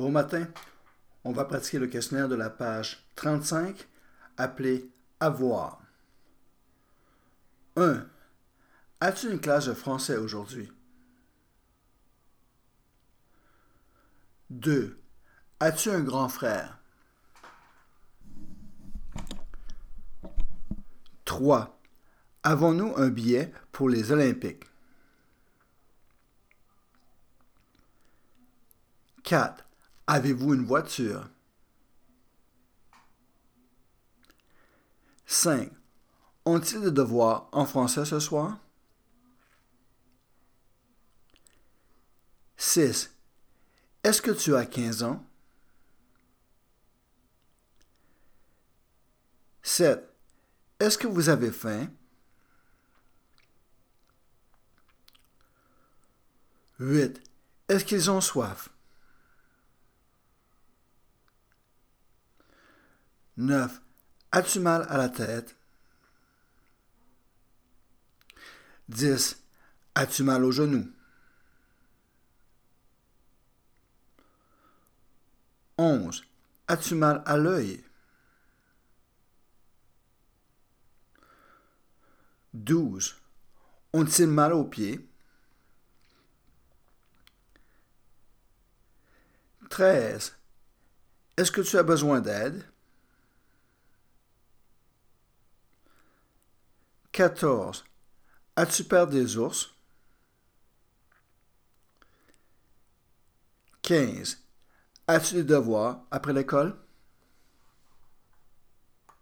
Bon matin. On va pratiquer le questionnaire de la page 35 appelé Avoir. 1. As-tu une classe de français aujourd'hui? 2. As-tu un grand frère? 3. Avons-nous un billet pour les Olympiques? 4. Avez-vous une voiture? 5. Ont-ils des devoirs en français ce soir? 6. Est-ce que tu as 15 ans? 7. Est-ce que vous avez faim? 8. Est-ce qu'ils ont soif? 9. As-tu mal à la tête? 10. As-tu mal au genou? 11. As-tu mal à l'œil? 12. Ont-ils mal aux pieds? 13. Est-ce que tu as besoin d'aide? 14. As-tu peur des ours? 15. As-tu des devoirs après l'école?